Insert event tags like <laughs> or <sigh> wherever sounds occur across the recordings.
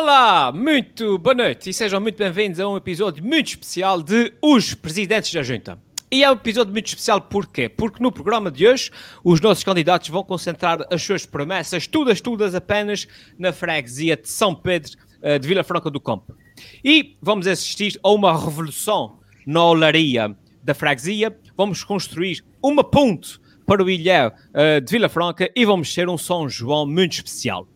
Olá, muito boa noite e sejam muito bem-vindos a um episódio muito especial de Os Presidentes da Junta. E é um episódio muito especial porquê? Porque no programa de hoje os nossos candidatos vão concentrar as suas promessas, todas, todas apenas na freguesia de São Pedro uh, de Vila Franca do Campo. E vamos assistir a uma revolução na olaria da freguesia. Vamos construir uma ponte para o ilhéu uh, de Vila Franca e vamos ter um São João muito especial.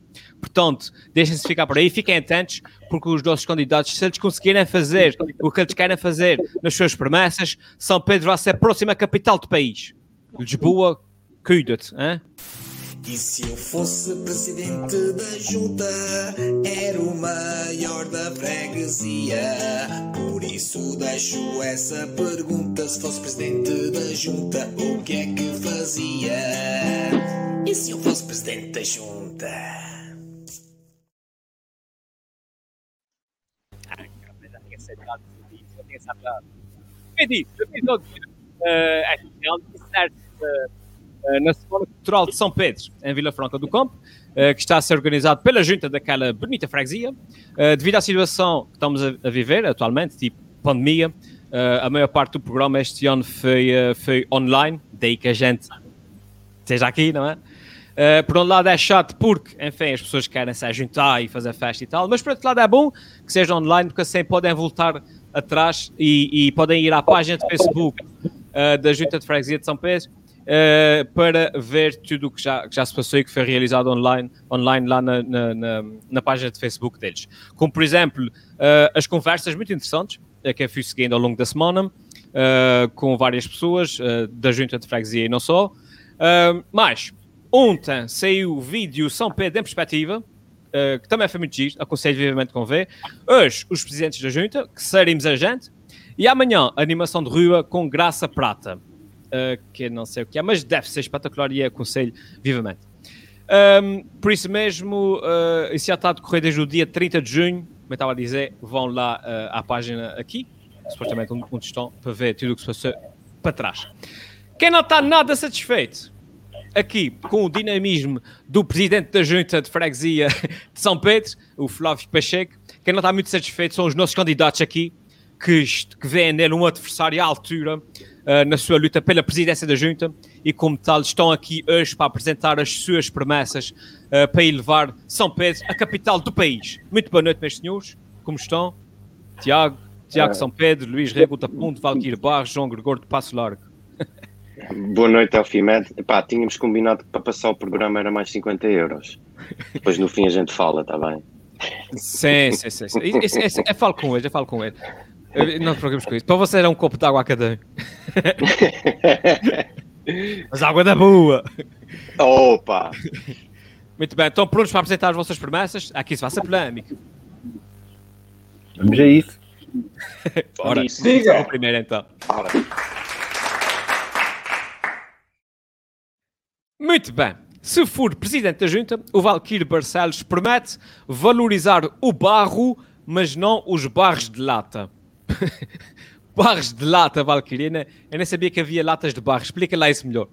Portanto, deixem-se ficar por aí, fiquem atentos, porque os nossos candidatos, se eles conseguirem fazer o que eles querem fazer nas suas promessas, São Pedro vai ser a próxima capital do país. Lisboa, cuida-te, hein? E se eu fosse presidente da junta, era o maior da freguesia. Por isso deixo essa pergunta: se fosse presidente da junta, o que é que fazia? E se eu fosse presidente da junta? O episódio uh, é especial certo, uh, na Semana Cultural de São Pedro, em Vila Franca do Campo, uh, que está a ser organizado pela junta daquela bonita freguesia. Uh, devido à situação que estamos a, a viver atualmente, tipo pandemia, uh, a maior parte do programa este ano foi, foi online, daí que a gente esteja aqui, não é? Uh, por um lado é chato porque, enfim, as pessoas querem se juntar e fazer festa e tal, mas por outro lado é bom que seja online porque assim podem voltar atrás e, e podem ir à página de Facebook uh, da Junta de Freguesia de São Pedro uh, para ver tudo o que já, que já se passou e que foi realizado online, online lá na, na, na, na página de Facebook deles. Como, por exemplo, as conversas muito interessantes que eu fui seguindo ao longo da semana com várias pessoas da Junta de Freguesia e não só. mas Ontem saiu o vídeo São Pedro em Perspectiva, uh, que também foi muito giro, aconselho vivamente com ver. Hoje, os presidentes da junta, que seremos a gente. E amanhã, animação de rua com Graça Prata, uh, que não sei o que é, mas deve ser espetacular e aconselho vivamente. Um, por isso mesmo, uh, isso já está a decorrer desde o dia 30 de junho, como eu estava a dizer, vão lá uh, à página aqui, supostamente onde, onde estão, para ver tudo o que se passou para trás. Quem não está nada satisfeito aqui com o dinamismo do presidente da junta de freguesia de São Pedro, o Flávio Pacheco. Quem não está muito satisfeito são os nossos candidatos aqui, que, que veem nele um adversário à altura uh, na sua luta pela presidência da junta e, como tal, estão aqui hoje para apresentar as suas promessas uh, para elevar São Pedro, a capital do país. Muito boa noite, meus senhores. Como estão? Tiago, Tiago São Pedro, Luís Rego da Ponte, Valquírio Barros, João Gregor de Passo Largo. <laughs> Boa noite, Alfimed. Pá, tínhamos combinado que para passar o programa era mais 50 euros. Depois no fim a gente fala, está bem? Sim, sim, sim. sim. Isso, isso, eu falo com ele, eu falo com ele. Não te preocupes com isso. Para você era um copo de água a cada <laughs> Mas água da boa! Opa! Muito bem, estão prontos para apresentar as vossas promessas? Aqui se faça polémica. Vamos a isso. <laughs> Ora, diga! Primeiro então. Ora. Muito bem. Se for presidente da junta, o Valquírio Barcelos promete valorizar o barro, mas não os barros de lata. <laughs> barros de lata, Valquírio. Eu nem sabia que havia latas de barro. Explica lá isso melhor.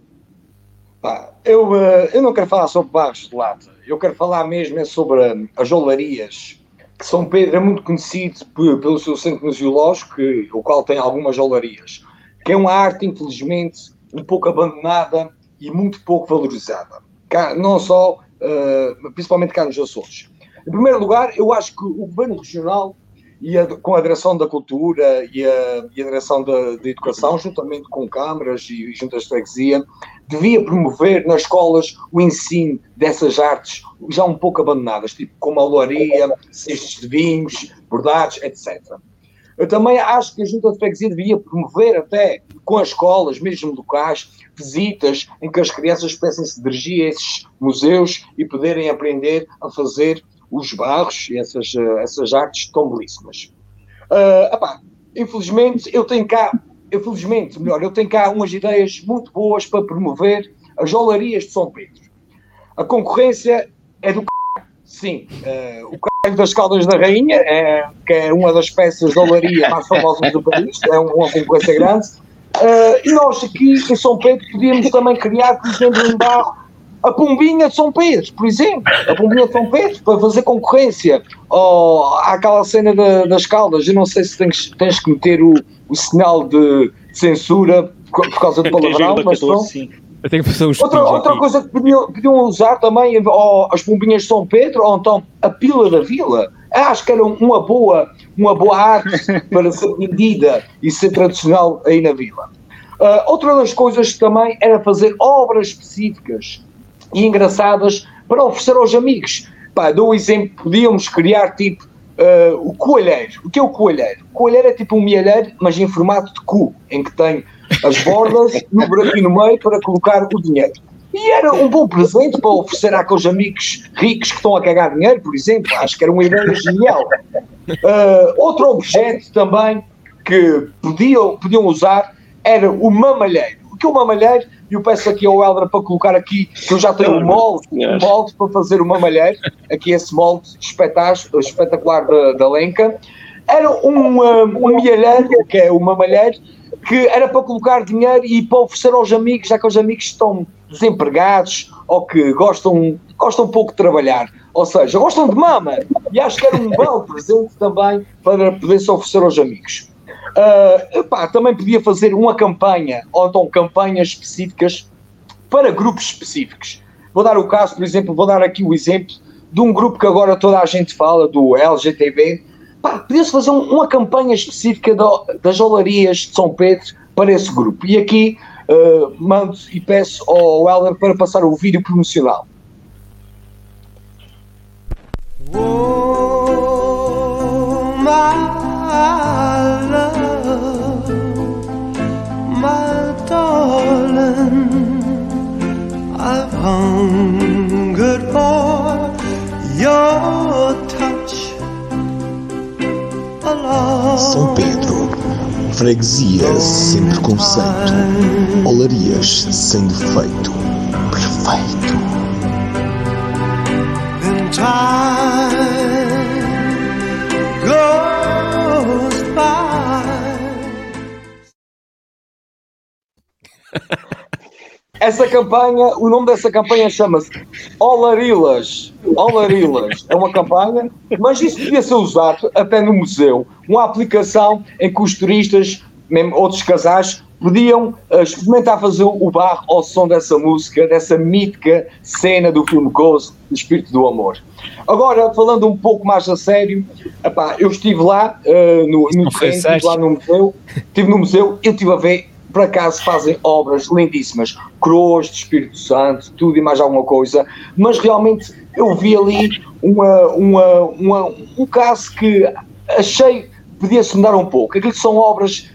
Eu, eh, eu não quero falar sobre barros de lata. Eu quero falar mesmo é sobre eh, as olarias. Que São Pedro é muito conhecido pelo seu centro museológico, o qual tem algumas olarias. Que é uma arte, infelizmente, um pouco abandonada e muito pouco valorizada. Não só, uh, principalmente cá nos Açores. Em primeiro lugar, eu acho que o governo regional, e a, com a direção da cultura e a, e a direção da, da, educação, juntamente com câmaras e juntas de freguesia, devia promover nas escolas o ensino dessas artes já um pouco abandonadas, tipo como a loaria, cestos de vinhos, bordados, etc. Eu também acho que a Junta de Freguesia devia promover até com as escolas, mesmo locais, visitas em que as crianças pudessem-se dirigir a esses museus e poderem aprender a fazer os barros e essas, eh, essas artes tão belíssimas. Uh, epá, infelizmente, eu tenho cá, infelizmente, melhor, eu tenho cá umas ideias muito boas para promover as olarias de São Pedro. A concorrência é do. Sim, uh, o Caralho das Caldas da Rainha, é, que é uma das peças de olaria mais famosas do país, é uma concorrência grande. Uh, e nós aqui em São Pedro podíamos também criar, por exemplo, um barro a Pombinha de São Pedro, por exemplo. A Pombinha de São Pedro, para fazer concorrência oh, àquela cena da, das caldas. Eu não sei se tens, tens que meter o, o sinal de censura por causa do palavrão, mas não. Eu tenho que fazer uns outra, outra coisa que podiam, podiam usar também, ou as bombinhas de São Pedro, ou então a pila da vila. Acho que era uma boa, uma boa arte <laughs> para ser vendida e ser tradicional aí na vila. Uh, outra das coisas também era fazer obras específicas e engraçadas para oferecer aos amigos. Pá, dou um exemplo, podíamos criar tipo uh, o coalheiro. O que é o coalheiro? O coalheiro é tipo um mielheiro, mas em formato de cu, em que tem as bordas e o buraquinho no meio para colocar o dinheiro. E era um bom presente para oferecer àqueles amigos ricos que estão a cagar dinheiro, por exemplo. Acho que era uma ideia genial. Uh, outro objeto também que podiam, podiam usar era o mamalheiro. O que é o mamalheiro? E eu peço aqui ao Helder para colocar aqui, que eu já tenho um molde, um molde para fazer o mamalheiro. Aqui esse molde espetacular da, da Lenca. Era um, um, um mielheiro, que é o mamalheiro, que era para colocar dinheiro e para oferecer aos amigos, já que os amigos estão desempregados ou que gostam, gostam pouco de trabalhar. Ou seja, gostam de mama. E acho que era um belo <laughs> presente também para poder-se oferecer aos amigos. Uh, também podia fazer uma campanha, ou então campanhas específicas para grupos específicos. Vou dar o caso, por exemplo, vou dar aqui o exemplo de um grupo que agora toda a gente fala, do LGTB, podia-se fazer um, uma campanha específica das olarias de São Pedro para esse grupo. E aqui uh, mando e peço ao Helder para passar o vídeo promocional. Oh, my são Pedro, freguesia sem preconceito, olarias sem defeito, perfeito. Essa campanha, o nome dessa campanha chama-se Olarilas. Olarilas. É uma campanha, mas isso podia ser usado até no museu. Uma aplicação em que os turistas, mesmo outros casais, podiam uh, experimentar fazer o barro ao som dessa música, dessa mítica cena do filme Ghost, do Espírito do Amor. Agora, falando um pouco mais a sério, epá, eu estive lá uh, no, no estive lá no museu, estive no museu, eu estive a ver por acaso fazem obras lindíssimas, coroas de Espírito Santo, tudo e mais alguma coisa, mas realmente eu vi ali uma, uma, uma um caso que achei podia-se mudar um pouco. Aquilo são obras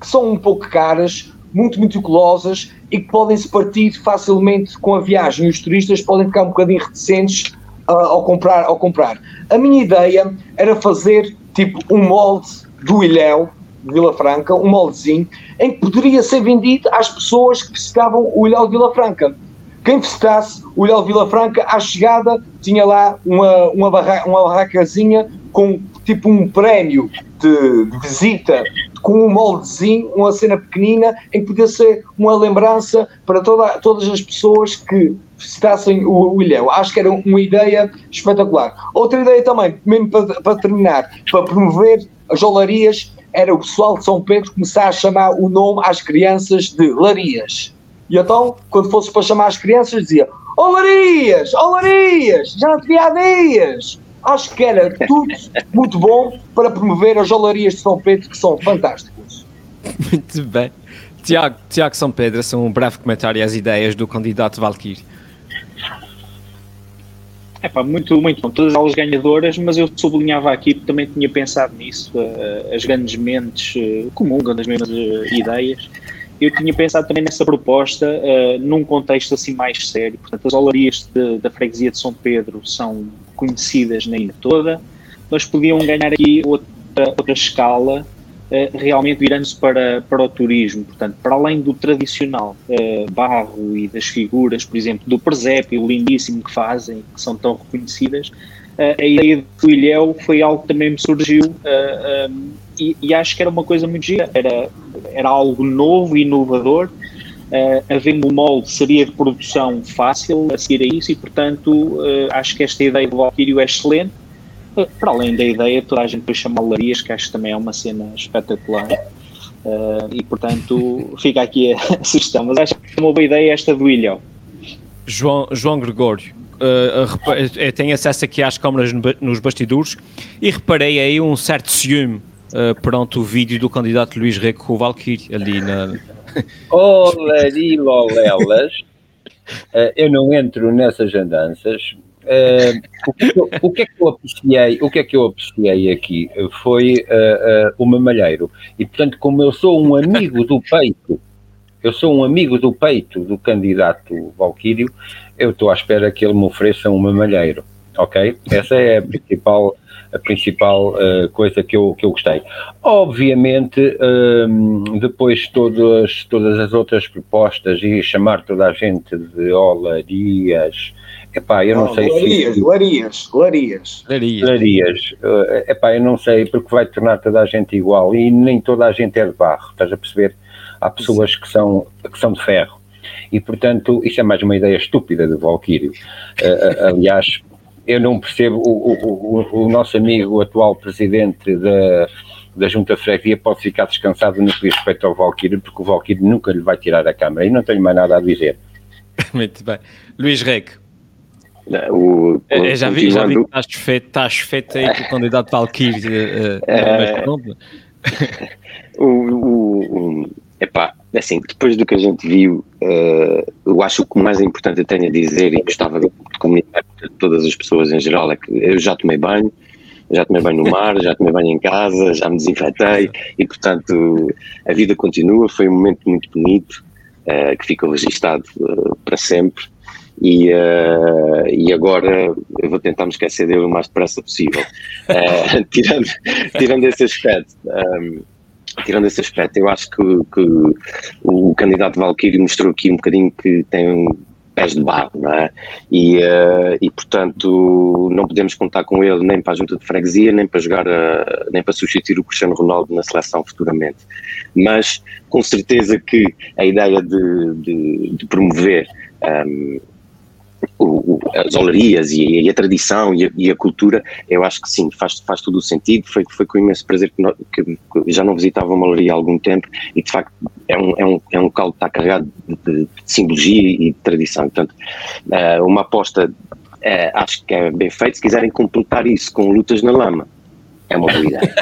que são um pouco caras, muito meticulosas e que podem se partir facilmente com a viagem. E os turistas podem ficar um bocadinho reticentes uh, ao, comprar, ao comprar. A minha ideia era fazer tipo um molde do Ilhéu, de Vila Franca, um moldezinho, em que poderia ser vendido às pessoas que visitavam o Ilhéu de Vila Franca. Quem visitasse o Ilhéu de Vila Franca, à chegada, tinha lá uma, uma, barra, uma barracazinha com tipo um prémio de, de, visita, com um moldezinho, uma cena pequenina, em que podia ser uma lembrança para toda, todas as pessoas que visitassem o, o Ilhéu. Acho que era uma ideia espetacular. Outra ideia também, mesmo para, para terminar, para promover as olarias era o pessoal de São Pedro começar a chamar o nome às crianças de Larias. E então, quando fosse para chamar as crianças, dizia: Ó oh, Larias, ó oh, Larias, já não te vi há dias. Acho que era tudo muito bom para promover as olarias de São Pedro, que são fantásticas. Muito bem. Tiago, Tiago São Pedro, são um breve comentário às ideias do candidato Valkyrie. É pá, muito, muito bom. Todas elas ganhadoras, mas eu sublinhava aqui, porque também tinha pensado nisso, uh, as grandes mentes uh, comungam das mesmas uh, ideias. Eu tinha pensado também nessa proposta num contexto assim mais sério. Portanto, as olarias de, da freguesia de São Pedro são conhecidas na ilha toda, mas podiam ganhar aqui outra, outra escala eh, realmente virando-se para, para o turismo. Portanto, para além do tradicional uh, barro e das figuras, por exemplo, do presépio lindíssimo que fazem, que são tão reconhecidas, uh, a ideia do Ilhéu foi algo que também me surgiu um, e, e, acho que era uma coisa muito gira. Era, era algo novo e inovador. Uh, havendo um molde, seria de produção fácil a seguir a isso e, portanto, uh, acho que esta ideia do Valkyrio é excelente. Para além da ideia, toda a gente depois chama Larias, que acho que também é uma cena espetacular. Uh, e, portanto, fica aqui a, <laughs> sugestão. Mas acho que é uma boa ideia esta do Ilhéu. João, João Gregório, uh, tenho acesso aqui às câmaras nos bastidores e reparei aí um certo ciúme uh, perante o vídeo do candidato Luís Reco com o Valkyrie ali na, <laughs> Olari lolelas, uh, eu não entro nessas andanças. Uh, o, que eu, o, que é que eu apreciei, o que é que eu apreciei aqui foi uh, o mamalheiro. E portanto, como eu sou um amigo do peito, eu sou um amigo do peito do candidato Valquírio, eu estou à espera que ele me ofereça um mamalheiro. Ok? Essa é a principal a principal uh, coisa que eu, que eu gostei. Obviamente, uh, depois todas, todas as outras propostas e chamar toda a gente de olarias, epá, eu não, não sei larias, se... Larias, larias, larias. Larias. Uh, epá, eu não sei, porque vai tornar toda a gente igual e nem toda a gente é de barro, estás a perceber? Há pessoas que são, que são de ferro. E, portanto, isso é mais uma ideia estúpida do Valkyrie. Uh, aliás, eu não percebo, o, o, o, nosso amigo, o atual presidente da, da Junta Freguesia pode ficar descansado no que diz respeito ao Valkyrie, porque o Valkyrie nunca lhe vai tirar a Câmara, e não tenho mais nada a dizer. <laughs> Muito bem. Luís Reg. O, o, é, já, vi, já vi que estás feito, estás feito aí com o candidato Valkyrie. Uh, é, <laughs> o, o, epá, assim, depois do que a gente viu, uh, eu acho que o mais importante eu tenho a dizer e gostava de comunicar a todas as pessoas em geral é que eu já tomei banho, já tomei banho no mar, já tomei banho em casa, já me desinfetei e, portanto, a vida continua. Foi um momento muito bonito uh, que ficou registado uh, para sempre. E, uh, e agora eu vou tentar me esquecer dele o mais depressa possível. <laughs> <laughs> tirando, tirando esse aspecto. Um, tirando esse aspecto, eu acho que, que o candidato Valkyrie mostrou aqui um bocadinho que tem pés de barro, não é? E, uh, e portanto não podemos contar com ele nem para a junta de freguesia, nem para jogar, a, nem para substituir o Cristiano Ronaldo na seleção futuramente. Mas com certeza que a ideia de, de, de promover um, ehm, o, as olarias e, e, a tradição e a, e a, cultura, eu acho que sim, faz, faz todo o sentido. Foi, foi com imenso prazer que, que, que, já não visitava uma olaria há algum tempo e de facto é um, é um, é um local que está carregado de, de, de simbologia e de tradição. Portanto, uh, uma aposta uh, acho que é bem feita. Se quiserem completar isso com lutas na lama, é uma boa ideia.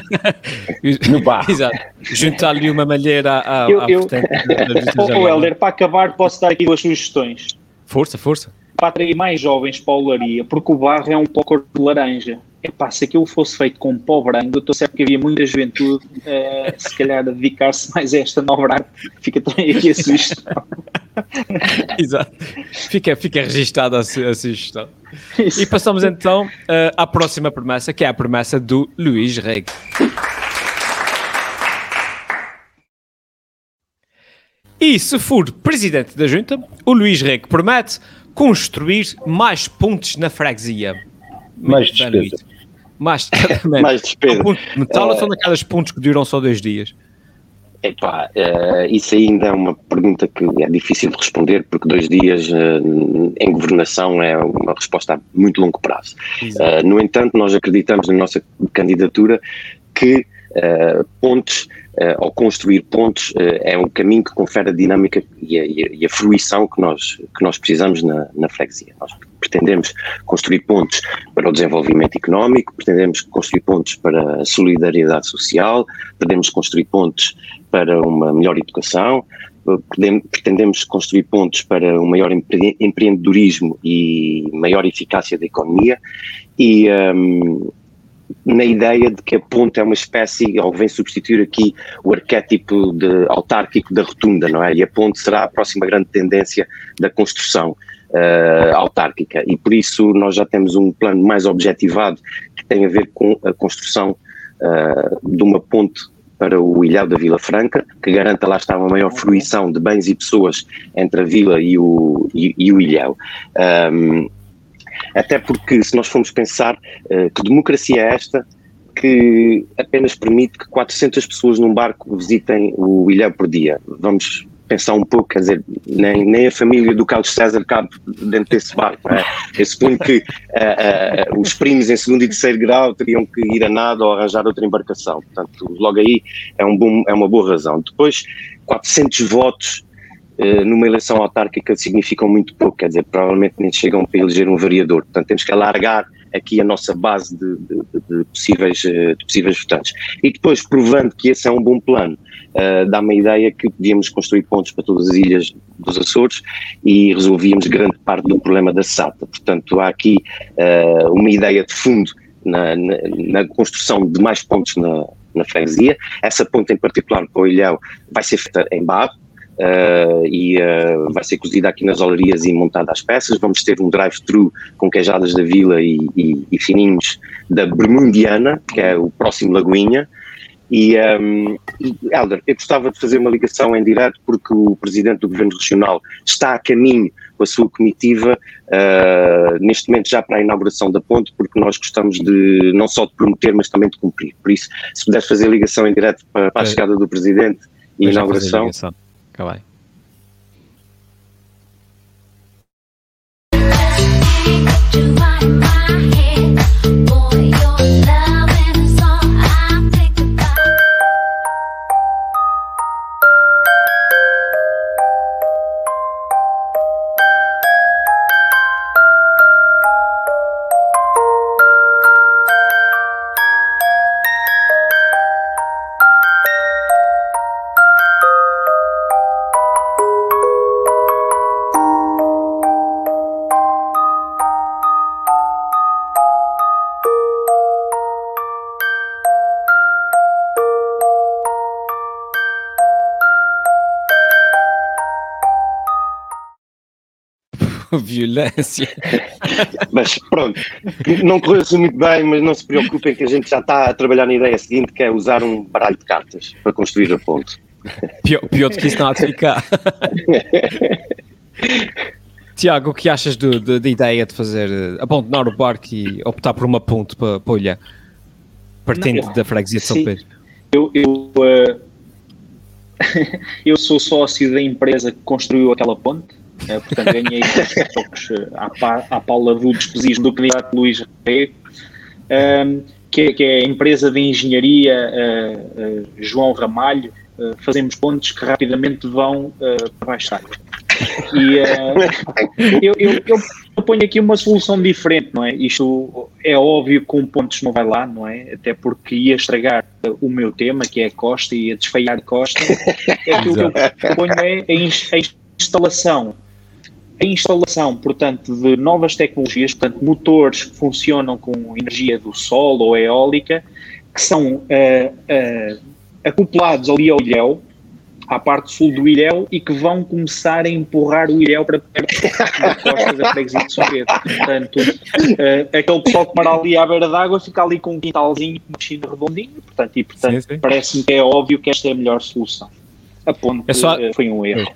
<laughs> no bar. Exato. Juntar-lhe uma malheira à. Eu, eu... <laughs> oh, Helder, para acabar, posso dar aqui duas sugestões. Força, força para atrair mais jovens para a olaria, porque o barro é um pó cor de laranja. Epá, se aquilo fosse feito com pó branco, eu estou certo que havia muita juventude, uh, se calhar, a dedicar-se mais a esta nova arte. Fica também aqui a sugestão. <laughs> Exato. Fica, fica registada a, a sugestão. E passamos então uh, à próxima promessa, que é a promessa do Luís Reg. E se for presidente da junta, o Luís Reg promete construir mais pontes na freguesia. Mais despesa. Mais, <laughs> mais despesa. metal uh, são daquelas pontes que duram só dois dias? Epá, uh, isso ainda é uma pergunta que é difícil de responder, porque dois dias uh, em governação é uma resposta a muito longo prazo. Uh, no entanto, nós acreditamos na nossa candidatura que pontes uh, ao construir pontos, uh, é um caminho que confere a dinâmica e a, e a, fruição que nós, que nós precisamos na, na freguesia. Nós pretendemos construir pontos para o desenvolvimento económico, pretendemos construir pontos para a solidariedade social, pretendemos construir pontos para uma melhor educação, pretendemos construir pontos para um maior empreendedorismo e maior eficácia da economia e, um, na ideia de que a ponte é uma espécie, ou vem substituir aqui o arquétipo de, autárquico da rotunda, não é? E a ponte será a próxima grande tendência da construção uh, autárquica. E por isso nós já temos um plano mais objetivado que tem a ver com a construção uh, de uma ponte para o Ilhéu da Vila Franca, que garanta lá está uma maior fruição de bens e pessoas entre a vila e o, e, e o Ilhéu. Um, até porque, se nós formos pensar uh, que democracia é esta que apenas permite que 400 pessoas num barco visitem o Ilhéu por dia. Vamos pensar um pouco, quer dizer, nem, nem a família do Carlos César cabe dentro desse barco. Não é? Eu suponho que uh, uh, os primos em segundo e terceiro grau teriam que ir a nada ou arranjar outra embarcação. Portanto, logo aí é, um bom, é uma boa razão. Depois, 400 votos numa eleição autárquica significam muito pouco, quer dizer, provavelmente nem chegam para eleger um vereador. Portanto, temos que alargar aqui a nossa base de, de, de, possíveis, de possíveis votantes. E depois, provando que esse é um bom plano, uh, dá-me a ideia que podíamos construir pontos para todas as ilhas dos Açores e resolvíamos grande parte do problema da SATA. Portanto, há aqui uh, uma ideia de fundo na, na, na, construção de mais pontos na, na freguesia. Essa ponte em particular para o Ilhéu vai ser feita em barro, Uh, e uh, vai ser cozida aqui nas olarias e montada às peças. Vamos ter um drive-thru com queijadas da vila e, e, e, fininhos da Bermundiana, que é o próximo Lagoinha. E, um, Helder, eu gostava de fazer uma ligação em direto porque o Presidente do Governo Regional está a caminho com a sua comitiva, uh, neste momento já para a inauguração da ponte, porque nós gostamos de não só de prometer, mas também de cumprir. Por isso, se puderes fazer ligação em direto para, para a chegada do Presidente e a inauguração. Acabei. <laughs> violência. mas pronto, não correu assim muito bem, mas não se preocupem que a gente já está a trabalhar na ideia seguinte, que é usar um baralho de cartas para construir a ponte. Pior, pior do que isso não há de ficar. <laughs> Tiago, o que achas da ideia de fazer, eh, abandonar o barco e optar por uma ponte para, olhar, partindo não, da freguesia de São Pedro? Eu, eu, uh, <laughs> eu sou sócio da empresa que construiu aquela ponte Uh, portanto, ganhei poucos uh, à, à Paula do despesismo do candidato Luís Rego, um, que, é, que, é a empresa de engenharia uh, João Ramalho. fazemos pontos que rapidamente vão para baixo E eu, eu, eu, ponho aqui uma solução diferente, não é? Isto é óbvio que um pontos não vai lá, não é? Até porque ia estragar o meu tema, que é a Costa, e ia desfeiar Costa. Aquilo que eu proponho é a instalação a instalação, portanto, de novas tecnologias, portanto, motores que funcionam com energia do sol ou eólica, que são uh, uh, acoplados ali ao ilhéu, à parte sul do ilhéu, e que vão começar a empurrar o ilhéu para perto da costa da freguesia de São Pedro. Portanto, uh, aquele pessoal que mora ali à beira d'água fica ali com um quintalzinho, piscina redondinho, portanto, e portanto, parece-me que é óbvio que esta é a melhor solução. A ponte é só... foi um erro.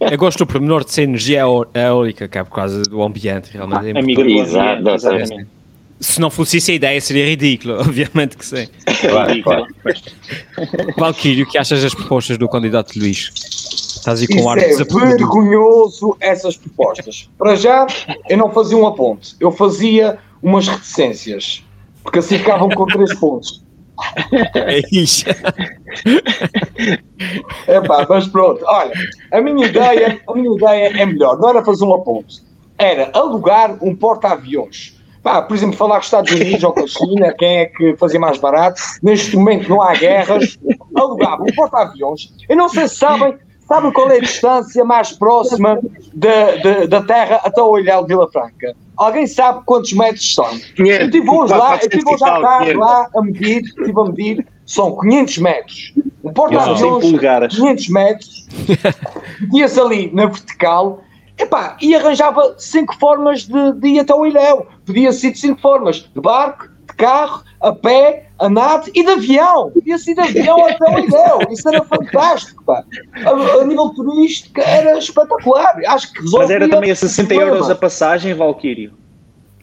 Eu gosto do pormenor de ser energia eólica, que é por causa do ambiente, realmente. É Amigo Exato, exatamente. Se não fosse isso a ideia, seria ridículo, <laughs> obviamente que sim. Claro, claro. Valquírio, o que achas das propostas do candidato Luís? Estás aí com um ar é vergonhoso essas propostas. Para já, eu não fazia uma ponte, eu fazia umas reticências, porque assim ficavam com três pontos. É isso. <laughs> Epá, mas pronto, olha, a minha ideia, a minha ideia é melhor, não era fazer uma ponte, era alugar um porta-aviões. por exemplo, falar com os Estados Unidos ou com a China, quem é que fazia mais barato? Neste momento não há guerras, alugava um porta-aviões. Eu não sei se sabem, sabem qual é a distância mais próxima da, da, da Terra até o Ilhéu de Vila Franca? Alguém sabe quantos metros são? 500, eu estive hoje lá, eu estive hoje à tarde lá a medir, estive a medir, são 500 metros. O porta-aviões, 500 metros, <laughs> metia-se ali na vertical, epá, e arranjava cinco formas de, de ir até o Ilhéu. Podia ser de cinco formas, de barco, de carro, a pé, a nado e de avião. Podia ser de avião até o Ilhéu. Isso era fantástico, pá. A, a, nível turístico era espetacular. Acho que resolvia Mas era também a 60 euros a passagem, Valquírio?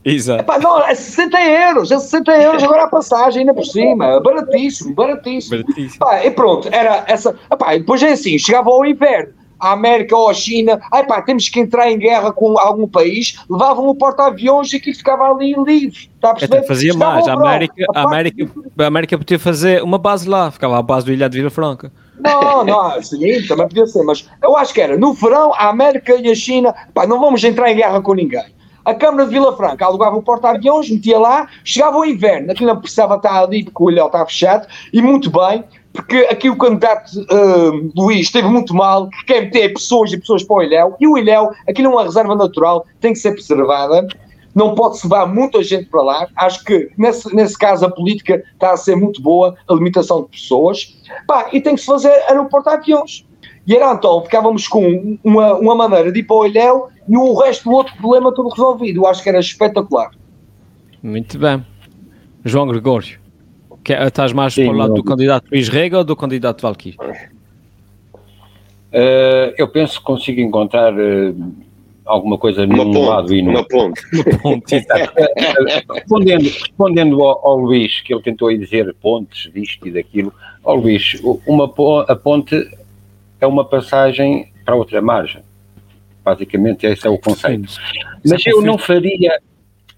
Exato. Epá, não, é 60 euros, é 60 euros agora a passagem, ainda por cima, baratíssimo, baratíssimo. Baratíssimo. Pá, e pronto, era essa. Epá, e depois é assim, chegava ao inverno, a América ou a China, ai pá, temos que entrar em guerra com algum país, levavam o porta-aviões e aquilo ficava ali livre. Está a perceber? Até fazia Chegava mais. A América, a, América, a América podia fazer uma base lá, ficava a base do Ilha de Vila Franca. Não, não, sim, também podia ser, mas eu acho que era no verão a América e a China, pá, não vamos entrar em guerra com ninguém. A Câmara de Vila Franca alugava o porta-aviões, metia lá, chegava o inverno, aquilo não precisava estar ali porque o ilhéu estava fechado, e muito bem, porque aqui o candidato ah, Luís esteve muito mal, que quer meter pessoas e pessoas para o ilhéu, e o ilhéu, aquilo é uma reserva natural, tem que ser preservada, não pode-se levar muita gente para lá. Acho que nesse, nesse caso a política está a ser muito boa, a limitação de pessoas. Pá, e tem que se fazer aeroporto de aviões. E era então, ficávamos com uma, uma maneira de ir para o Ilhéu e o resto do outro problema todo resolvido. Eu acho que era espetacular. Muito bem. João Gregório, que, estás mais Sim, para o lado do candidato Luís Rega ou do candidato Valkyrie? Eh, eu penso que consigo encontrar eh, alguma coisa Uma num lado ponte, e no uma ponte. <laughs> Ponto. respondendo, respondendo ao, ao Luís, que ele tentou aí dizer pontes, disto e daquilo, ao Luís, uma, a ponte é uma passagem para outra margem. Basicamente, esse é o conceito. Mas eu não faria,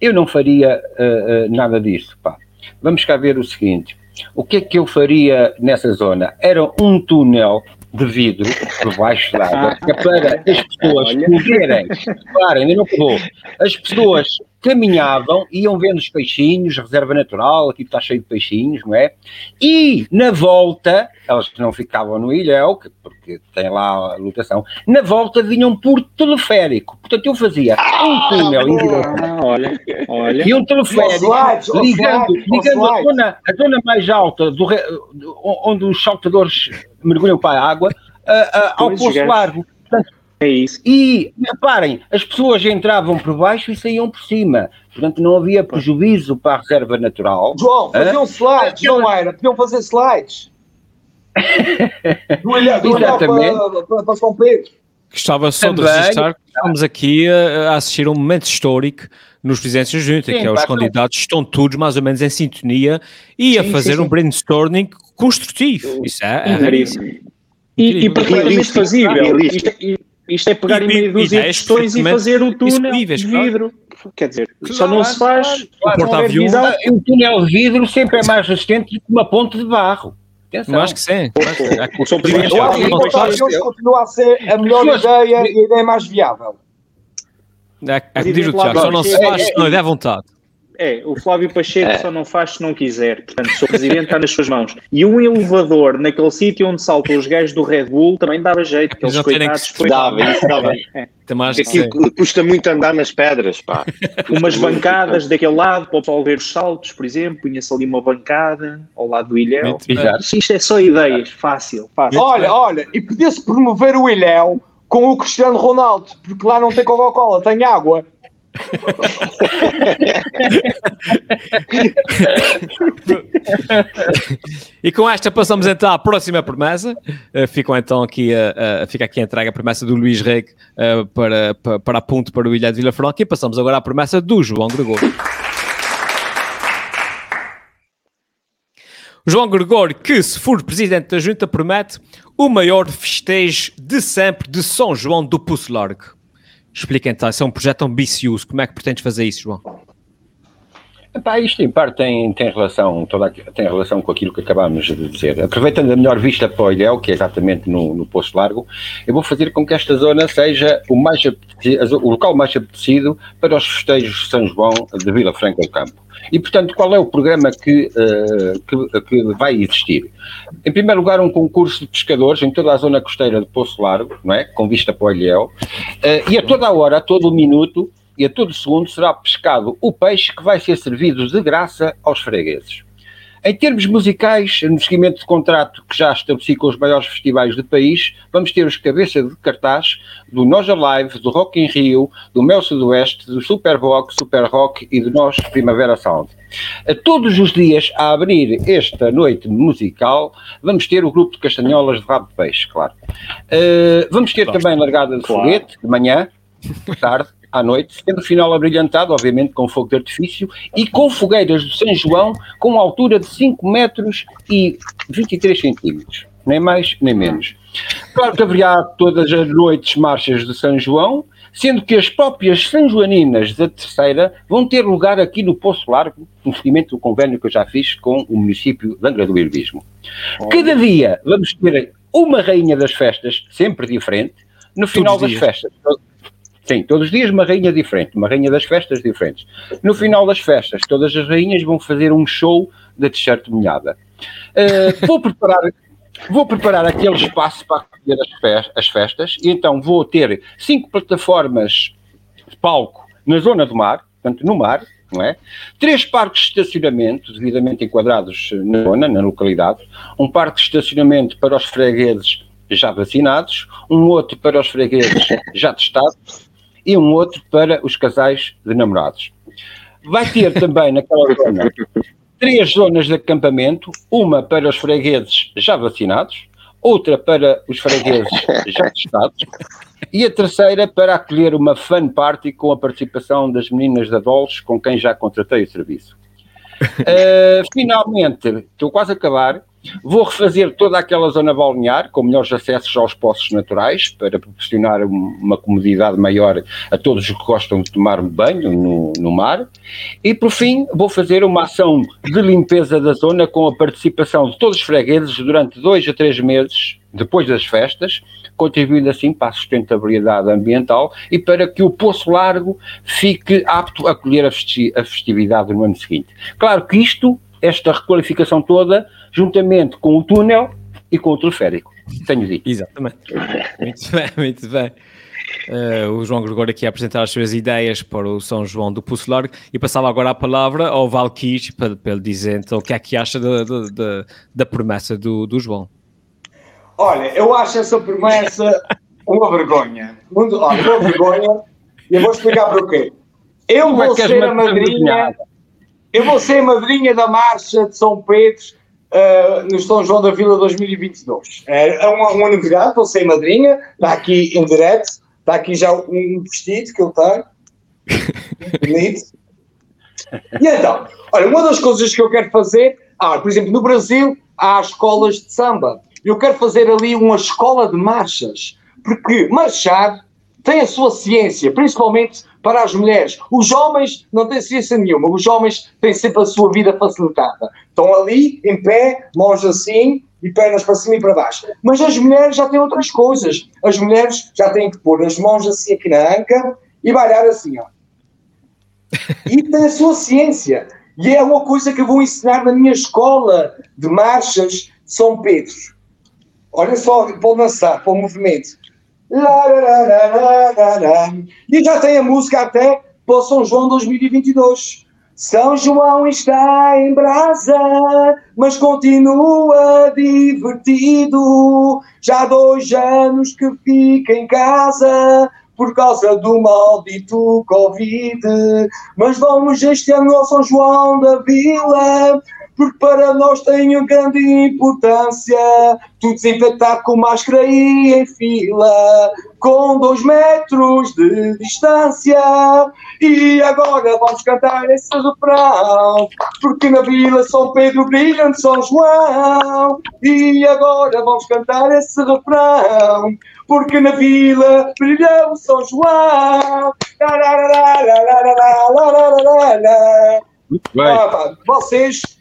eu não faria eh, eh, nada disso, pá. Vamos cá ver o seguinte, o que é que eu faria nessa zona? Era um túnel de vidro por baixo da água, que é para as pessoas poderem, claro, ainda não acabou, as pessoas caminhavam, iam vendo os peixinhos, reserva natural, aqui está cheio de peixinhos, não é? E na volta, elas não ficavam no ilhéu, que- porque tem lá a lotação, na volta vinham por teleférico. Portanto, eu fazia um túnel individual Ah, olha, olha. e um teleférico ligando, ligando a, zona, a zona mais alta do, onde os saltadores mergulham para a água a- a- ao Poço. Largo. É isso. E reparem, as pessoas entravam por baixo e saíam por cima. Portanto, não havia prejuízo para a reserva natural. João, faziam slides, Aquela- não era? Podiam fazer slides. <laughs> Do Ilhéu, do para, para, para São Pedro. Gostava só de Também. registrar que estamos aqui a, a assistir a um momento histórico nos presidentes da junta, Sim, que é os candidatos estão todos mais ou menos em sintonia e a Sim, fazer sim, um brainstorming construtivo. Isso é, é Incrível. E, e perfeitamente fazível. Isto, isto é pegar em E- de ideias questões e perfeitamente fazer um túnel de execuíveis, claro. vidro. Quer dizer, só Claro, não se faz claro, a porta-aviões. Um túnel de vidro sempre é mais resistente do que uma ponte de barro. Atenção. Eu acho que sim. É O o porta-aviões continua a ser a melhor ideia e a ideia mais viável. É, é que diz o Tiago, só não se Lavrov. faz se não lhe der vontade. É, o Flávio Pacheco É. só não faz se não quiser. Portanto, o. Presidente está nas suas mãos. E um elevador naquele sítio onde saltam os gajos do Red Bull também dava jeito. Aqueles não terem que coitados se depois- Dava, isso dava. Também acho que sim. Aquilo custa muito andar nas pedras, pá. <laughs> Umas bancadas daquele lado para o pessoal ver os saltos, por exemplo. Punha-se ali uma bancada ao lado do Ilhéu. Isto é só ideias, fácil, fácil. Olha, olha, e podia-se promover o Ilhéu com o Cristiano Ronaldo, porque lá não tem Coca-Cola, tem água. E com esta passamos então à próxima promessa. Uh, ficam então aqui, uh, uh, fica aqui a entrega a promessa do Luís Reg uh, para, para, para a ponte para o Ilha de Vila Franca e passamos agora à promessa do João Gregório. João Gregório, que se for presidente da junta, promete o maior festejo de sempre de São João do Poço Largo. Explica então, isso é um projeto ambicioso. Como é que pretendes fazer isso, João? Epá, isto em parte tem, tem, relação, toda, tem relação com aquilo que acabámos de dizer. Aproveitando a melhor vista para o Ilhéu, que é exatamente no, no Poço Largo, eu vou fazer com que esta zona seja o, mais o local mais apetecido para os festejos de São João de Vila Franca do Campo. E, portanto, qual é o programa que, eh, que, que vai existir? Em primeiro lugar, um concurso de pescadores em toda a zona costeira de Poço Largo, não é? com vista para o Ilhéu, eh, e a toda a hora, a todo o minuto, e a todo segundo será pescado o peixe que vai ser servido de graça aos fregueses. Em termos musicais, no seguimento de contrato que já estabeleci com os maiores festivais do país, vamos ter os cabeça de cartaz do Nós Alive, do Rock in Rio, do Mel Sudoeste, do Super Rock, Super Rock e do Nós Primavera Sound. A todos os dias, a abrir esta noite musical, vamos ter o grupo de castanholas de rabo de peixe, claro. Uh, vamos ter também largada de Claro. foguete, de manhã, de tarde, à noite, sendo o final abrilhantado, obviamente, com fogo de artifício e com fogueiras do São João com altura de 5 metros e 23 centímetros, nem mais nem menos. Claro que haverá todas as noites marchas de São João, sendo que as próprias São Joaninas da Terceira vão ter lugar aqui no Poço Largo, no seguimento do convênio que eu já fiz com o município de Angra do Herbismo. Cada dia vamos ter uma rainha das festas, sempre diferente, no final das festas. Sim, todos os dias uma rainha diferente, uma rainha das festas diferentes. No final das festas, todas as rainhas vão fazer um show da t-shirt molhada. Uh, vou preparar vou preparar aquele espaço para acolher as festas e então vou ter cinco plataformas de palco na zona do mar, portanto no mar, não é? Três parques de estacionamento devidamente enquadrados na zona, na localidade, um parque de estacionamento para os fregueses já vacinados, um outro para os fregueses já testados e um outro para os casais de namorados. Vai ter <laughs> também naquela zona três zonas de acampamento, uma para os fregueses já vacinados, outra para os fregueses já <laughs> testados e a terceira para acolher uma fan party com a participação das meninas da Dolce com quem já contratei o serviço. Uh, <laughs> finalmente, estou quase a acabar, Vou refazer toda aquela zona balnear, com melhores acessos aos poços naturais, para proporcionar uma comodidade maior a todos os que gostam de tomar banho no, no mar. E, por fim, vou fazer uma ação de limpeza da zona com a participação de todos os fregueses durante dois a três meses depois das festas, contribuindo assim para a sustentabilidade ambiental e para que o Poço Largo fique apto a acolher a festividade no ano seguinte. Claro que isto, esta requalificação toda, juntamente com o túnel e com o teleférico. Tenho dito. Exatamente. muito <laughs> bem, muito bem. Uh, o João Gregório aqui a apresentar as suas ideias para o São João do Pulso Largo e passava agora a palavra ao Valquis para, para ele dizer então, o que é que acha da, da, da promessa do, do João. Olha, eu acho essa promessa uma vergonha. Muito, olha, uma vergonha. E eu vou explicar porquê. Eu Como é vou é ser a madrinha. Eu vou ser a madrinha da marcha de São Pedro uh, no São João da Vila 2022. É, é uma, uma novidade, vou ser madrinha, está aqui em direto, está aqui já um vestido que eu tenho, <laughs> bonito. E então, olha, uma das coisas que eu quero fazer, ah, por exemplo, no Brasil há escolas de samba. Eu quero fazer ali uma escola de marchas, porque marchar tem a sua ciência, principalmente para as mulheres. Os homens não têm ciência nenhuma, os homens têm sempre a sua vida facilitada. Estão ali, em pé, mãos assim e pernas para cima e para baixo. Mas as mulheres já têm outras coisas. As mulheres já têm que pôr as mãos assim aqui na anca e bailar assim, ó. E tem a sua ciência. E é uma coisa que eu vou ensinar na minha escola de marchas de São Pedro. Olha só, vou dançar, para o movimento. E já tem a música até para São João 2022. São João está em brasa, mas continua divertido. Já há dois anos que fica em casa por causa do maldito Covid. Mas vamos este ano ao São João da Vila porque para nós tem grande importância. Tudo desinfetado com máscara e em fila, com dois metros de distância. E agora vamos cantar esse refrão, porque na Vila São Pedro brilha São João. E agora vamos cantar esse refrão, porque na Vila brilha o São João. Muito bem. Ah, vocês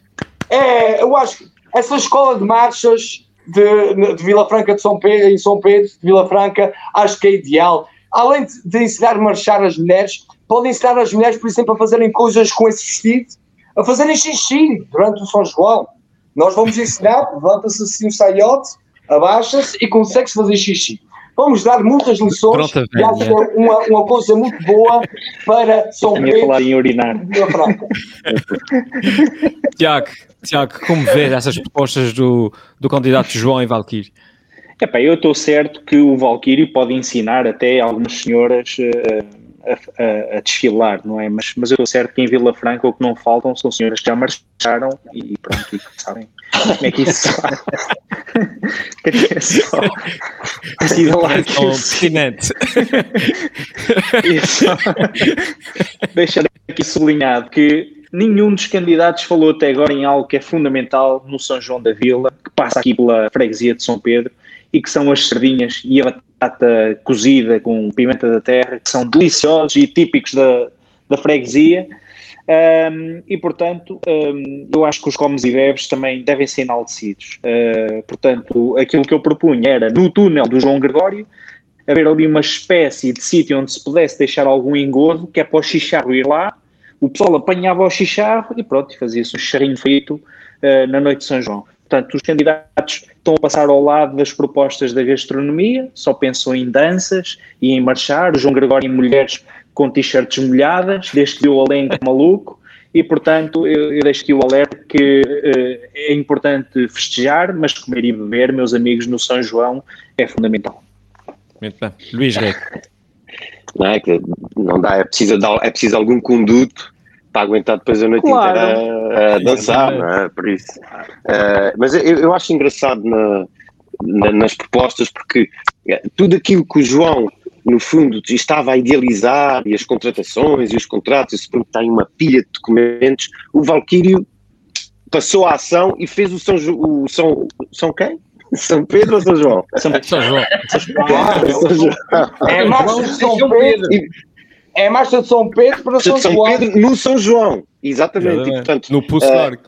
é, eu acho que essa escola de marchas de, de Vila Franca de São Pedro, em São Pedro, de Vila Franca, acho que é ideal. Além de, de ensinar a marchar as mulheres, podem ensinar as mulheres, por exemplo, a fazerem coisas com esse vestido, a fazerem xixi durante o São João. Nós vamos ensinar, levanta-se assim um saiote, abaixa-se e consegue-se fazer xixi. Vamos dar muitas lições Pronto, e acho que é uma, uma coisa muito boa para São Pedro. falar em urinar. Tiago, Tiago, como vês essas propostas do, do candidato João e Valquírio? Epá, eu estou certo que o Valquírio pode ensinar até algumas senhoras uh, a, a, desfilar, não é? Mas, mas eu estou certo que em Vila Franca o que não faltam são senhoras que já marcharam e pronto, e sabem como é que isso se faz. <laughs> Queria só dizer lá que São isso- pertinente. isso. Deixar aqui sublinhado que nenhum dos candidatos falou até agora em algo que é fundamental no São João da Vila, que passa aqui pela freguesia de São Pedro, e que são as sardinhas e a batata cozida com pimenta da terra, que são deliciosos e típicos da, da freguesia. Um, e, portanto, um, eu acho que os comes e bebes também devem ser enaltecidos. Uh, portanto, aquilo que eu propunha era, no túnel do João Gregório, haver ali uma espécie de sítio onde se pudesse deixar algum engodo, que é para o chicharro ir lá, o pessoal apanhava o chicharro e pronto, fazia-se um charrinho frito uh, na noite de São João. Portanto, os candidatos estão a passar ao lado das propostas da gastronomia, só pensam em danças e em marchar, o João Gregório em mulheres com t-shirts molhadas, desde que o elenco maluco, e portanto eu, eu deixo aqui o alerta que uh, é importante festejar, mas comer e beber, meus amigos, no São João é fundamental. Muito bem. Luís Rei. Não é que não dá, é preciso, é preciso algum conduto para aguentar depois a noite Claro. inteira a, a dançar, não é? Por isso. Eh, mas eu, eu acho engraçado na- na- nas propostas, porque eh, tudo aquilo que o João, no fundo, estava a idealizar, e as contratações e os contratos, e se está em uma pilha de documentos, o Valquírio passou a ação e fez o São, o São, São quem? São Pedro ou São João? São João. São João. É a marcha de São Pedro. É a marcha de São Pedro para São São João. Pedro no São João. Exatamente. E, portanto, No Pulso eh, Largo.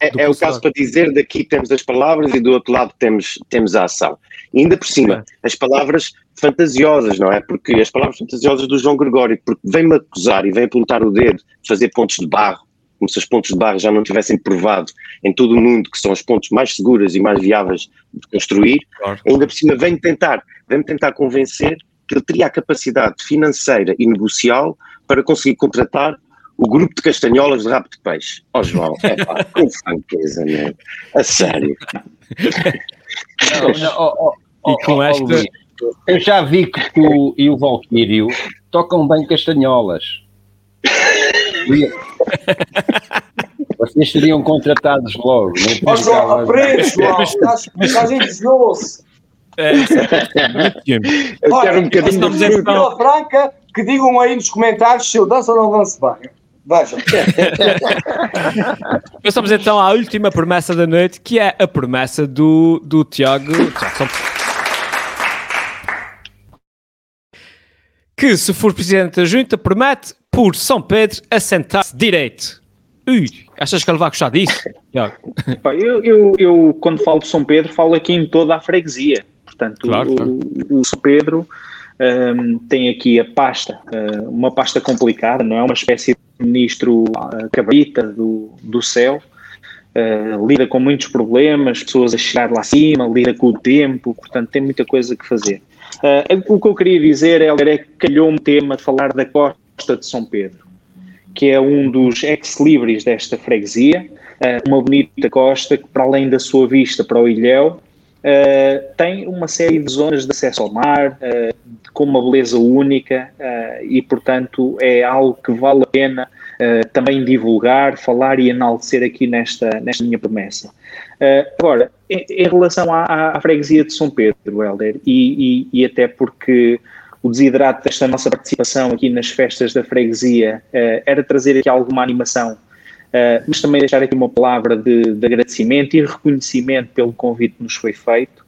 é, é o caso para dizer daqui temos as palavras e do outro lado temos, temos a ação. E ainda por cima, as palavras fantasiosas, não é? Porque as palavras fantasiosas do João Gregório, porque vem-me acusar e vem apontar o dedo de fazer pontos de barro, como se os pontos de barro já não tivessem provado em todo o mundo que são os pontos mais seguros e mais viáveis de construir, Claro. ainda por cima vem tentar, vem tentar convencer que ele teria a capacidade financeira e negocial para conseguir contratar o grupo de castanholas de rabo de peixe. Ó João, é pá, <laughs> com franqueza, meu. A sério. Não, não, ó, ó, ó, E com ó, esta- Luís, Eu já vi que tu e o Valquírio tocam bem castanholas. Vocês seriam contratados logo. não Ó João, ficava- aprende, João. Estás estás entusiasmoso. É. Eu Olha, quero um bocadinho de estamos em fruta. Vila Franca, que digam aí nos comentários se eu danço ou não danço bem. Vejam. <laughs> Passamos então à última promessa da noite, que é a promessa do, do Tiago. Que, se for presidente da junta, promete, por São Pedro, assentar-se direito. Ui, achas que ele vai gostar disso? Eu, eu, eu, quando falo de São Pedro, falo aqui em toda a freguesia. Portanto, Claro, o, claro. o São Pedro hum, tem aqui a pasta, hum, uma pasta complicada, não é? Uma espécie de ministro ah, cabrita do, do céu. Uh, lida com muitos problemas, pessoas a chegar lá acima, lida com o tempo, portanto tem muita coisa que fazer. Uh, o que eu queria dizer é que calhou-me o tema de falar da costa de São Pedro, que é um dos ex-libris desta freguesia, uh, uma bonita costa que, para além da sua vista para o Ilhéu, uh, tem uma série de zonas de acesso ao mar, uh, com uma beleza única, uh, e portanto é algo que vale a pena também divulgar, falar e enaltecer aqui nesta, nesta minha promessa. Agora, em, em relação à, à, freguesia de São Pedro, Helder, e, e, e, até porque o desidrato desta nossa participação aqui nas festas da freguesia era trazer aqui alguma animação, mas também deixar aqui uma palavra de, de, agradecimento e reconhecimento pelo convite que nos foi feito,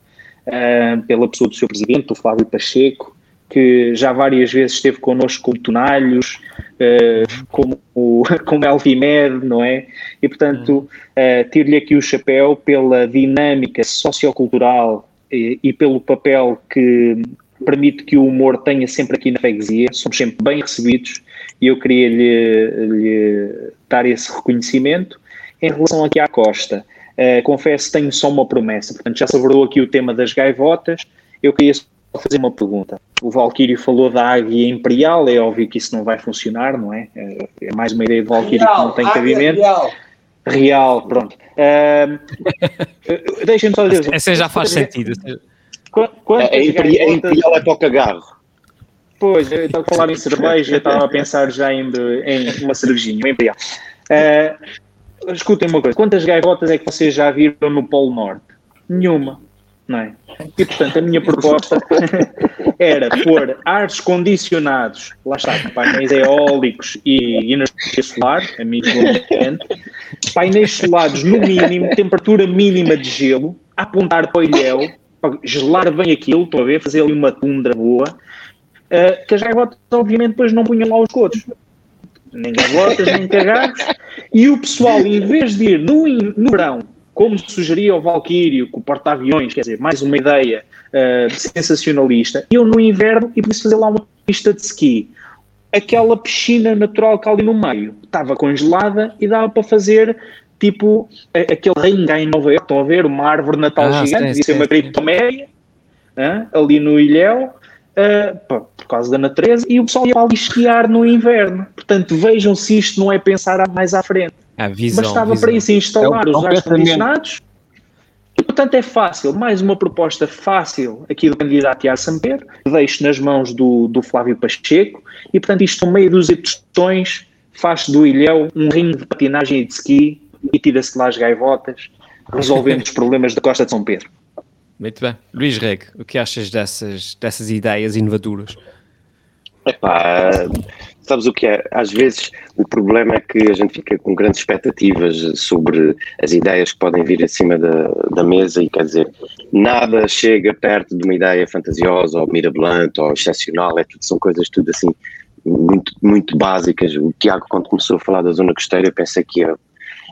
pela pessoa do seu presidente, o Flávio Pacheco, que já várias vezes esteve connosco como Tonalhos, uh, como <laughs> como Elvimed, não é? E, portanto, uh, tiro-lhe aqui o chapéu pela dinâmica sociocultural e, e, pelo papel que permite que o humor tenha sempre aqui na freguesia. Somos sempre bem recebidos e eu queria lhe, lhe dar esse reconhecimento. Em relação aqui à Costa, uh, confesso que tenho só uma promessa. Portanto, já se abordou aqui o tema das gaivotas. Eu queria fazer uma pergunta. O Valquírio falou da águia imperial, é óbvio que isso não vai funcionar, não é? É mais uma ideia de Valquírio que não tem cabimento. Real. real, pronto. Uh, Deixem-me só dizer. Essa já faz sentido. Quantas a, imperial, a imperial é para o cagarro. Pois, eu estava a falar em cerveja, eu estava a pensar já em, em uma cervejinha, uma imperial. Uh, escutem uma coisa, quantas gaivotas é que vocês já viram no Polo Norte? Nenhuma, não é? E portanto a minha proposta <laughs> era pôr ares condicionados, lá está, painéis eólicos e energia solar, amigo painéis solares no mínimo, temperatura mínima de gelo, apontar para o ilhéu, gelar bem aquilo, estão a ver, fazer ali uma tundra boa, uh, que as gaivotas obviamente depois não punham lá os cotos. Nem gaivotas, nem cagarros. E o pessoal, em vez de ir no, no verão, como sugeria o Valkyrio, com o porta-aviões, quer dizer, mais uma ideia uh, sensacionalista, eu no inverno e podia fazer lá uma pista de ski. Aquela piscina natural que ali no meio estava congelada e dava para fazer tipo aquele ringue em Nova York, estão a ver? Uma árvore natal ah, gigante, devia ser uma criptomédia, ali no Ilhéu, uh, por causa da natureza, e o pessoal ia ali esquiar no inverno. Portanto, vejam se isto não é pensar mais à frente. A visão, Bastava visão. para isso instalar é os ar-condicionados. E, portanto, é fácil. Mais uma proposta fácil aqui do candidato Iar Samper. Deixo nas mãos do, do Flávio Pacheco. E, portanto, isto, no meio dos questões, faz do Ilhéu um ringue de patinagem e de ski e tira-se lá as gaivotas, resolvendo os problemas da Costa de São Pedro. Muito bem. Luís Reg, o que achas dessas, dessas ideias inovadoras? Epá, sabes o que é? Às vezes o problema é que a gente fica com grandes expectativas sobre as ideias que podem vir acima da, da mesa e quer dizer, nada chega perto de uma ideia fantasiosa ou mirabolante ou excepcional, é tudo, são coisas tudo assim muito, muito básicas. O Tiago, quando começou a falar da zona costeira, eu pensei que ia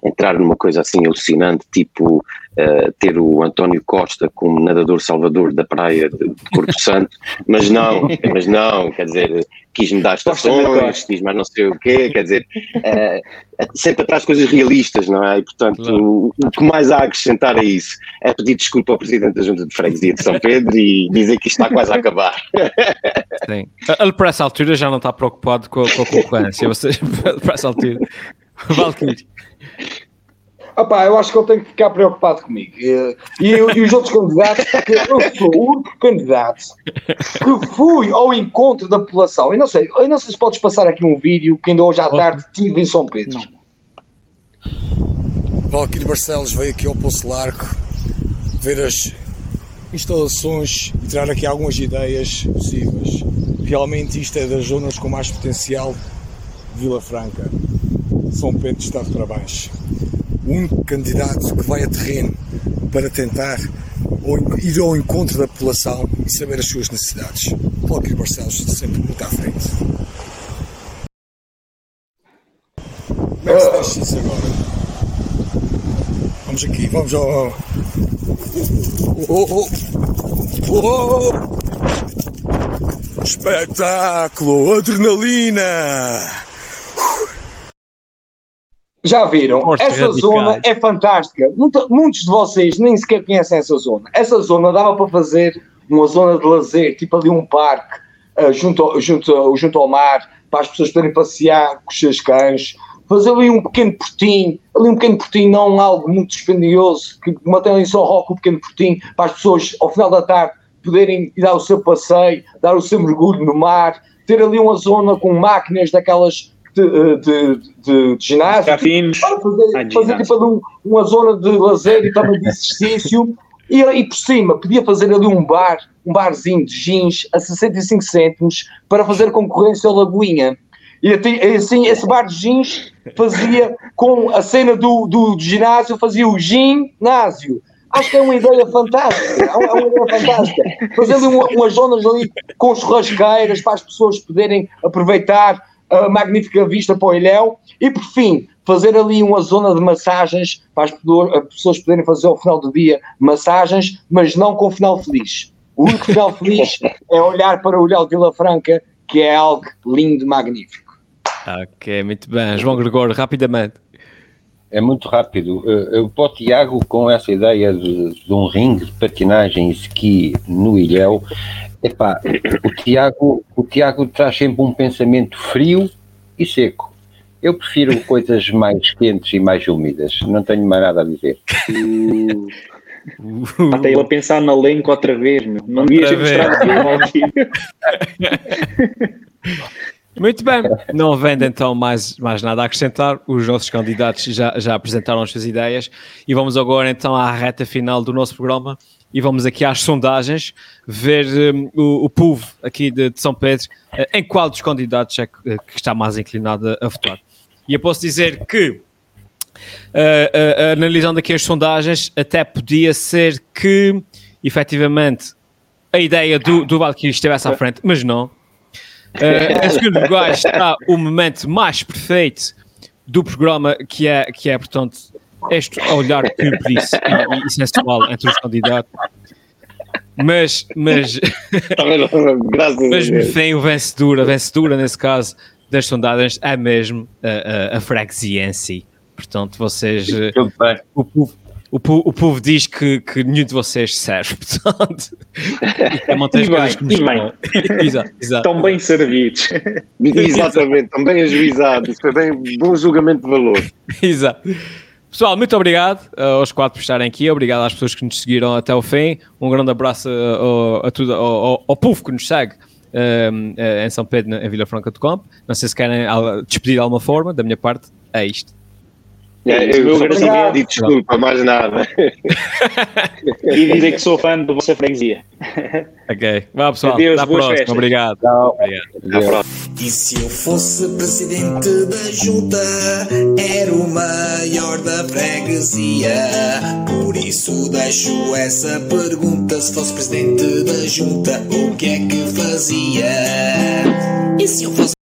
entrar numa coisa assim alucinante, tipo uh, ter o António Costa como nadador salvador da praia de, de Corpo <laughs> Santo, mas não, mas não, quer dizer, quis-me dar estações, quis mais não sei o quê, quer dizer, uh, sempre atrás coisas realistas, não é? E portanto, claro. o, o, que mais há a acrescentar a isso é pedir desculpa ao Presidente da Junta de Freguesia de São Pedro e dizer que isto está quase a acabar. Sim. Ele para essa altura já não está preocupado com a, com a concorrência, seja, <laughs> para essa altura, Valkyrie. Opa, eu acho que ele tem que ficar preocupado comigo. E, e, e os outros candidatos, porque eu sou o único candidato que fui ao encontro da população. Eu não sei, eu não sei se podes passar aqui um vídeo que ainda hoje à tarde tive em São Pedro. Valkyrie Barcelos veio aqui ao Poço Largo ver as instalações e tirar aqui algumas ideias possíveis. Realmente isto é das zonas com mais potencial de Vila Franca. São Pedro está de parabéns o único candidato que vai a terreno para tentar ir ao encontro da população e saber as suas necessidades. Valkyrie Barcelos sempre muito à frente. Como é que se deixa isso agora? Vamos aqui, vamos ao. Oh, oh, oh. Espetáculo, adrenalina! Já viram? essa radicais. zona é fantástica. muitos de vocês nem sequer conhecem essa zona. Essa zona dava para fazer uma zona de lazer, tipo ali um parque, uh, junto, junto, junto ao mar, para as pessoas poderem passear com os seus cães. Fazer ali um pequeno portinho, ali um pequeno portinho, não algo muito dispendioso, que mantém ali só rock, um pequeno portinho, para as pessoas, ao final da tarde, poderem dar o seu passeio, dar o seu mergulho no mar, ter ali uma zona com máquinas daquelas de, de, de, de ginásio. Cafinos. Fazer, ah, fazer tipo um, uma zona de lazer e também de exercício. E, e por cima, podia fazer ali um bar, um barzinho de jeans a 65 cêntimos para fazer concorrência ao Lagoinha. E assim, esse bar de jeans fazia com a cena do, do, do ginásio, fazia o ginásio. Acho que é uma ideia fantástica. É uma, ideia fantástica. Fazer ali uma, umas zonas ali com churrasqueiras para as pessoas poderem aproveitar a magnífica vista para o Ilhéu e, por fim, fazer ali uma zona de massagens para as pessoas poderem fazer ao final do dia massagens, mas não com final feliz. O único final feliz <laughs> é olhar para o Ilhéu de Vila Franca, que é algo lindo, magnífico. Ok, muito bem. João Gregório, rapidamente. É muito rápido. Eu, para o Tiago, com essa ideia de, de um ringue de patinagem e ski no Ilhéu, Epá, o Tiago, o Tiago traz sempre um pensamento frio e seco. Eu prefiro coisas mais quentes e mais úmidas. Não tenho mais nada a dizer. Uh, Até ele a pensar na elenco outra vez, meu. Não Outra aquilo ao vivo. Muito bem, não havendo então mais, mais nada a acrescentar, os nossos candidatos já, já apresentaram as suas ideias e vamos agora então à reta final do nosso programa e vamos aqui às sondagens, ver hum, o, o povo aqui de, de São Pedro eh, em qual dos candidatos é que, eh, que está mais inclinado a, a votar. E eu posso dizer que, eh, eh, analisando aqui as sondagens, até podia ser que, efetivamente, a ideia do, do Valkyrie estivesse à frente, mas não. Uh, em segundo lugar está o momento mais perfeito do programa, que é, que é portanto, este olhar cúmplice e, e sensual entre os candidatos. Mas, mas, Graças a mas Deus. tem o vencedor, a vencedora nesse caso das sondagens é mesmo a, a, a freguesia em si. Portanto, vocês, eh, o povo, o povo, o povo diz que, que nenhum de vocês serve, <laughs> portanto, é manter as E bem, coisas como e estão. exato, <laughs> exato. Estão bem servidos. <laughs> Exatamente, também ajuizado. Isso foi bem bom julgamento de valor. Exato. Pessoal, muito obrigado uh, aos quatro por estarem aqui. Obrigado às pessoas que nos seguiram até o fim. Um grande abraço uh, ao- a tudo, ao, ao- ao povo que nos segue um, uh, em São Pedro, na- em Vila Franca do Campo. Não sei se querem despedir de alguma forma. Da minha parte, é isto. É, isso, eu meu obrigado. pedir desculpa, mais nada. <laughs> E dizer que sou fã da vossa freguesia. <laughs> Ok. Vá, pessoal. Adeus, Até próxima. festas. Obrigado. Tchau. Obrigado. À próxima. E se eu fosse presidente da junta, era o maior da freguesia. Por isso deixo essa pergunta: se fosse presidente da junta, o que é que fazia? E se eu fosse